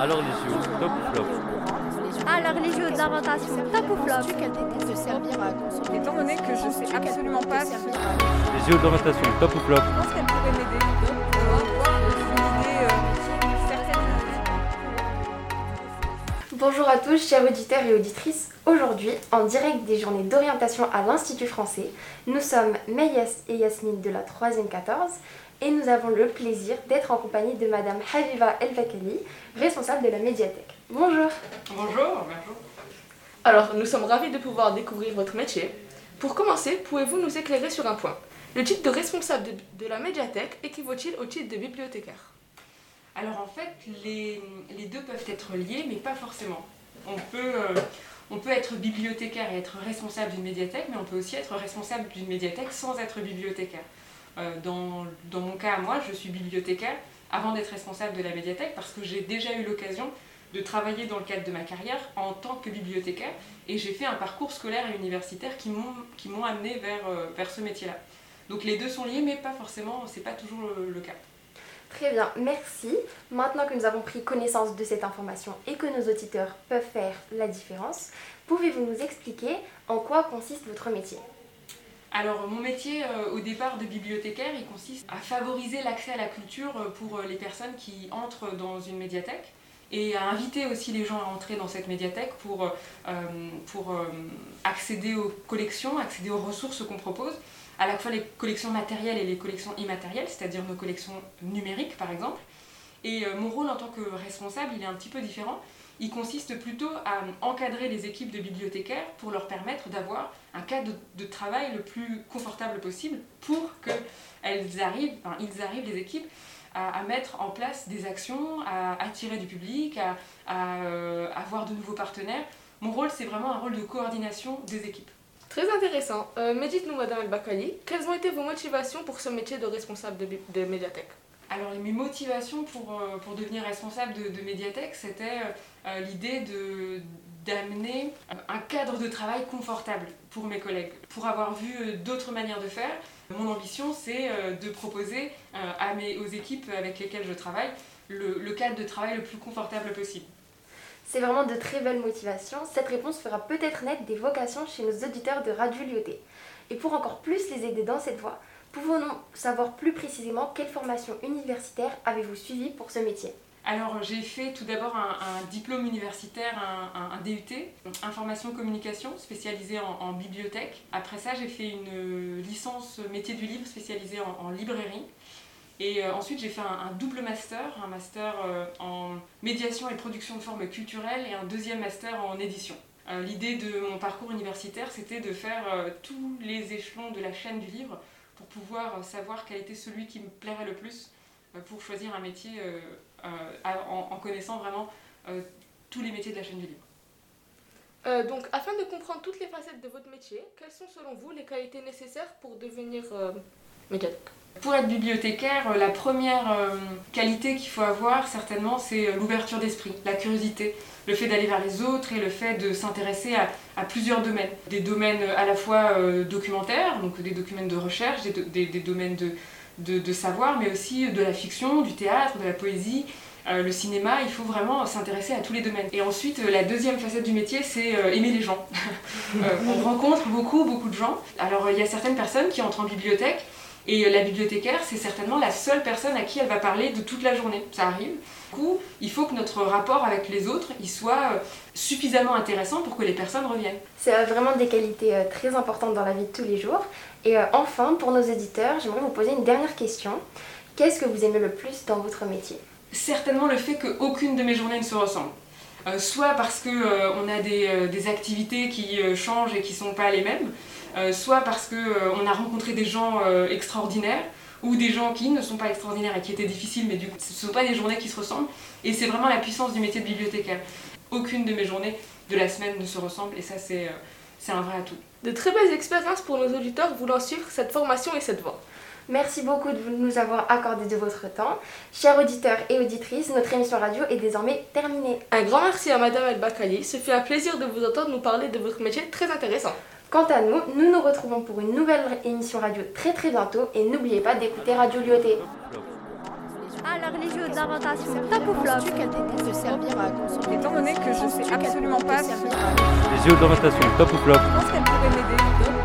Alors les JO, top ou flop Alors les jeux d'orientation, top ou flop de servir à consommer. Étant donné que je sais absolument pas si servir à Les JO d'orientation, top ou flop Je pense qu'elle pourrait m'aider. Euh, certaine. Bonjour à tous, chers auditeurs et auditrices. Aujourd'hui, en direct des journées d'orientation à l'Institut français, nous sommes Meyes et Yasmine de la 3e 14 et nous avons le plaisir d'être en compagnie de Madame Haviva Elvakali, responsable de la médiathèque. Bonjour. Bonjour, bonjour. Alors, nous sommes ravis de pouvoir découvrir votre métier. Pour commencer, pouvez-vous nous éclairer sur un point? Le titre de responsable de, de la médiathèque équivaut-il au titre de bibliothécaire? Alors en fait, les, les deux peuvent être liés, mais pas forcément. On peut, euh, on peut être bibliothécaire et être responsable d'une médiathèque, mais on peut aussi être responsable d'une médiathèque sans être bibliothécaire. Euh, dans, mon cas, moi, je suis bibliothécaire avant d'être responsable de la médiathèque parce que j'ai déjà eu l'occasion de travailler dans le cadre de ma carrière en tant que bibliothécaire et j'ai fait un parcours scolaire et universitaire qui m'ont qui m'ont amené vers, euh, vers ce métier-là. Donc les deux sont liés, mais pas forcément, c'est pas toujours le- le cas. Très bien, merci. Maintenant que nous avons pris connaissance de cette information et que nos auditeurs peuvent faire la différence, pouvez-vous nous expliquer en quoi consiste votre métier? Alors mon métier euh, au départ de bibliothécaire, il consiste à favoriser l'accès à la culture euh, pour euh, les personnes qui entrent dans une médiathèque et à inviter aussi les gens à entrer dans cette médiathèque pour, accéder aux collections, accéder aux ressources qu'on propose, à la fois les collections matérielles et les collections immatérielles, c'est-à-dire nos collections numériques par exemple. Et mon rôle en tant que responsable, il est un petit peu différent. Il consiste plutôt à encadrer les équipes de bibliothécaires pour leur permettre d'avoir un cadre de, travail le plus confortable possible pour qu'elles arrivent, enfin, ils arrivent, les équipes, à, à mettre en place des actions, à attirer du public, à, à, euh, avoir de nouveaux partenaires. Mon rôle, c'est vraiment un rôle de coordination des équipes. Très intéressant. Euh, mais dites-nous, Madame El Bakali, quelles ont été vos motivations pour ce métier de responsable de, de médiathèque? Alors, mes motivations pour, euh, pour devenir responsable de, de médiathèque, c'était euh, l'idée de d'amener euh, un cadre de travail confortable pour mes collègues. Pour avoir vu euh, d'autres manières de faire, mon ambition, c'est de proposer aux équipes avec lesquelles je travaille le, le cadre de travail le plus confortable possible. C'est vraiment de très belles motivations. Cette réponse fera peut-être naître des vocations chez nos auditeurs de Radio Lyoté. Et pour encore plus les aider dans cette voie, pouvons-nous savoir plus précisément quelle formation universitaire avez-vous suivie pour ce métier? Alors j'ai fait tout d'abord un, diplôme universitaire, un, DUT, information communication, spécialisé en, bibliothèque. Après ça j'ai fait une licence métier du livre spécialisée en, librairie. Et euh, ensuite j'ai fait un, double master, un master euh, en médiation et production de formes culturelles et un deuxième master en édition. Euh, L'idée de mon parcours universitaire c'était de faire tous les échelons de la chaîne du livre pour pouvoir savoir quel était celui qui me plairait le plus pour choisir un métier en, en connaissant vraiment euh, tous les métiers de la chaîne du livre. Euh, Donc, afin de comprendre toutes les facettes de votre métier, quelles sont selon vous les qualités nécessaires pour devenir euh, médiathèque Pour être bibliothécaire, euh, la première euh, qualité qu'il faut avoir certainement, c'est euh, l'ouverture d'esprit, la curiosité, le fait d'aller vers les autres et le fait de s'intéresser à, à plusieurs domaines. Des domaines à la fois euh, documentaires, donc des domaines de recherche, des, do- des- des domaines de, de- savoir, mais aussi de la fiction, du théâtre, de la poésie. Euh, le cinéma, il faut vraiment s'intéresser à tous les domaines. Et ensuite, euh, la deuxième facette du métier, c'est euh, aimer les gens. On rencontre beaucoup, beaucoup de gens. Alors, il y a certaines personnes qui entrent en bibliothèque et euh, la bibliothécaire, c'est certainement la seule personne à qui elle va parler de toute la journée. Ça arrive. Du coup, il faut que notre rapport avec les autres, il soit euh, suffisamment intéressant pour que les personnes reviennent. C'est vraiment des qualités euh, très importantes dans la vie de tous les jours. Et enfin, pour nos auditeurs, j'aimerais vous poser une dernière question. Qu'est-ce que vous aimez le plus dans votre métier? Certainement le fait qu'aucune de mes journées ne se ressemble. Euh, soit parce qu'on on a des, euh, des activités qui euh, changent et qui ne sont pas les mêmes, euh, soit parce qu'on a rencontré des gens euh, extraordinaires, ou des gens qui ne sont pas extraordinaires et qui étaient difficiles, mais du coup, ce ne sont pas des journées qui se ressemblent. Et c'est vraiment la puissance du métier de bibliothécaire. Aucune de mes journées de la semaine ne se ressemble, et ça, euh, c'est un vrai atout. De très belles expériences pour nos auditeurs voulant suivre cette formation et cette voie. Merci beaucoup de nous avoir accordé de votre temps. Chers auditeurs et auditrices, notre émission radio est désormais terminée. Un grand merci à Madame El Bakali. Ce fut un plaisir de vous entendre nous parler de votre métier très intéressant. Quant à nous, nous nous retrouvons pour une nouvelle émission radio très très bientôt et n'oubliez pas d'écouter Radio Lyoté. Alors les jeux d'orientation top ou flop Penses-tu qu'elle servir à Étant donné que je sais absolument pas ce Les JO d'orientation top ou flop Je pense qu'elle